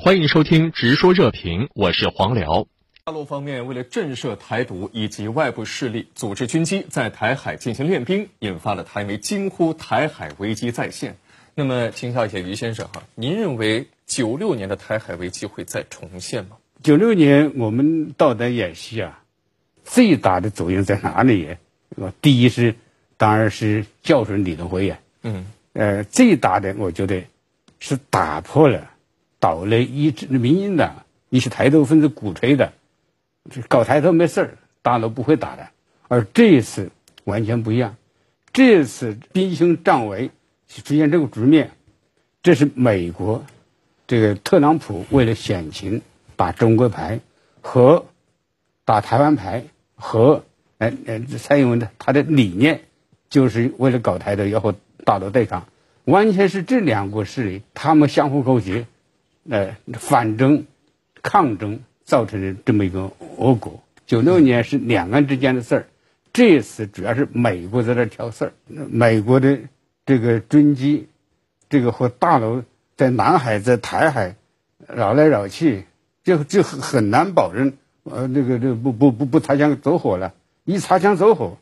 欢迎收听《直说热评》，我是黄辽。大陆方面为了震慑台独以及外部势力，组织军机在台海进行练兵，引发了台媒惊呼台海危机再现。那么，请教一下于先生哈，您认为九六年的台海危机会再重现吗？九六年我们导弹演习啊，最大的作用在哪里？第一是，当然是校准李登辉呀。嗯。呃，最大的我觉得是打破了岛内一直民进党一些台独分子鼓吹的，搞台独没事儿，大陆不会打的。而这一次完全不一样，这次兵凶战危出现这个局面，这是美国这个特朗普为了选情打中国牌和打台湾牌和呃呃蔡英文的他的理念就是为了搞台独要和。大陆对抗，完全是这两股势力，他们相互勾结，呃，反争、抗争，造成的这么一个恶果。九六年是两岸之间的事儿，这次主要是美国在这挑事儿。美国的这个军机，这个和大陆在南海、在台海绕来绕去，就就很难保证，呃，这个这不不不不擦枪走火了，一擦枪走火，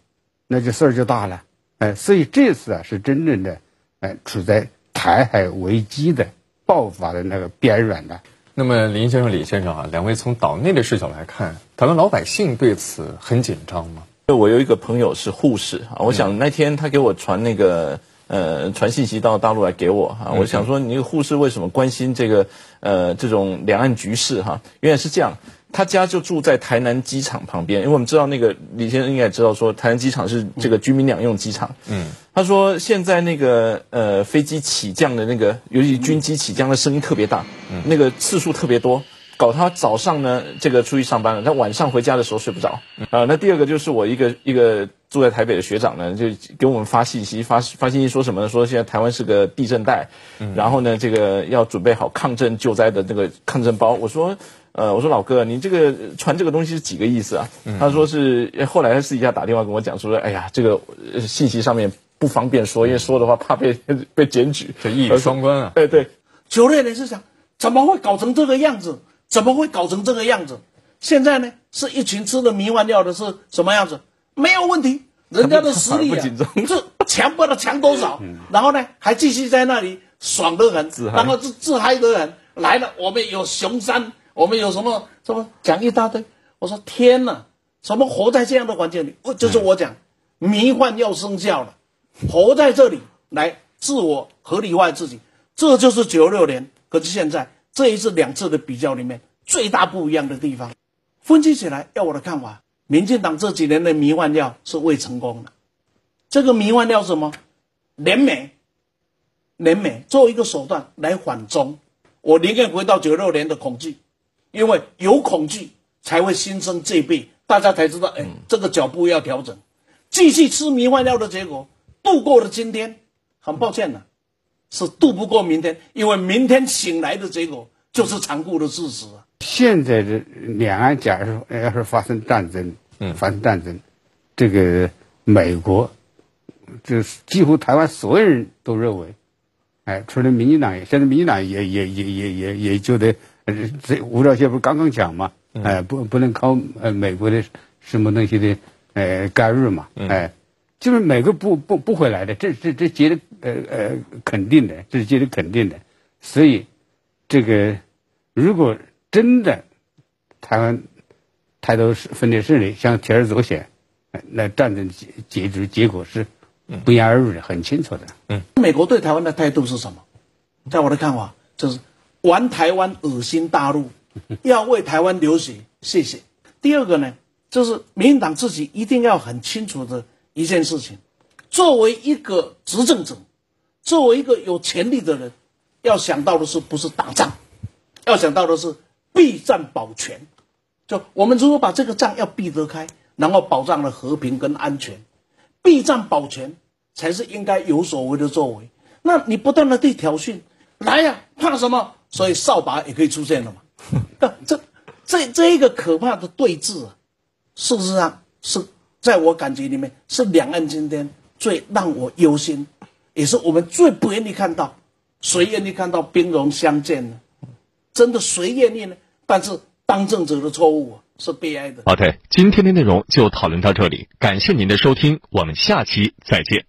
那就事儿就大了。哎，所以这次啊是真正的，哎，处在台海危机的爆发的那个边缘的。那么林先生、李先生啊，两位从岛内的视角来看，台湾老百姓对此很紧张吗？我有一个朋友是护士啊，我想那天他给我传那个呃传信息到大陆来给我哈，我想说你护士为什么关心这个呃这种两岸局势哈？原来是这样。他家就住在台南机场旁边，因为我们知道那个李先生应该也知道，说台南机场是这个军民两用机场。嗯，他说现在那个呃飞机起降的那个，尤其军机起降的声音特别大，那个次数特别多，搞他早上呢这个出去上班了，他晚上回家的时候睡不着。啊，那第二个就是我一个一个住在台北的学长呢，就给我们发信息，发发信息说什么呢？说现在台湾是个地震带，然后呢这个要准备好抗震救灾的那个抗震包。我说。呃，我说老哥，你这个传这个东西是几个意思啊？他说是，后来他私底下打电话跟我讲说，哎呀，这个信息上面不方便说，因为说的话怕被 被检举，这一语双关啊。对对，九六年是想怎么会搞成这个样子？怎么会搞成这个样子？现在呢，是一群吃的迷幻药的，是什么样子？没有问题，人家的实力啊，是强不了强多少，然后呢，还继续在那里爽得很，然后自自嗨得很。来了，我们有熊山。我们有什么什么讲一大堆？我说天哪，怎么活在这样的环境里？我就是我讲，迷幻要生效了，活在这里来自我合理化自己，这就是九六年。可是现在这一次两次的比较里面，最大不一样的地方，分析起来要我的看法，民进党这几年的迷幻药是未成功的。这个迷幻药什么？联美，联美作为一个手段来缓中，我宁愿回到九六年的恐惧。因为有恐惧，才会心生戒备，大家才知道，哎，这个脚步要调整。继续吃迷幻药的结果，度过了今天，很抱歉呢，是度不过明天，因为明天醒来的结果就是残酷的事实啊。现在的两岸，假如要是发生战争，嗯，发生战争，这个美国，就是几乎台湾所有人都认为，哎，除了民进党，现在民进党也也也也也也觉得。这吴钊燮不是刚刚讲嘛？哎，不不能靠呃美国的什么东西的呃干预嘛？哎，就是美国不不不回来的，这这这绝对呃呃肯定的，这是绝对肯定的。所以这个如果真的台湾太多分裂势力向铤而走险，那战争结结局结果是不言而喻的，很清楚的。嗯，美国对台湾的态度是什么？在我的看法就是。玩台湾恶心大陆，要为台湾流血，谢谢。第二个呢，就是民进党自己一定要很清楚的一件事情：作为一个执政者，作为一个有权力的人，要想到的是不是打仗，要想到的是避战保全。就我们如果把这个仗要避得开，然后保障了和平跟安全，避战保全才是应该有所为的作为。那你不断的对挑衅，来呀，怕什么？所以扫把也可以出现了嘛？这、这、这一个可怕的对峙啊，事实上是在我感觉里面是两岸今天最让我忧心，也是我们最不愿意看到。谁愿意看到兵戎相见呢？真的谁愿意呢？但是当政者的错误，是悲哀的。OK，今天的内容就讨论到这里，感谢您的收听，我们下期再见。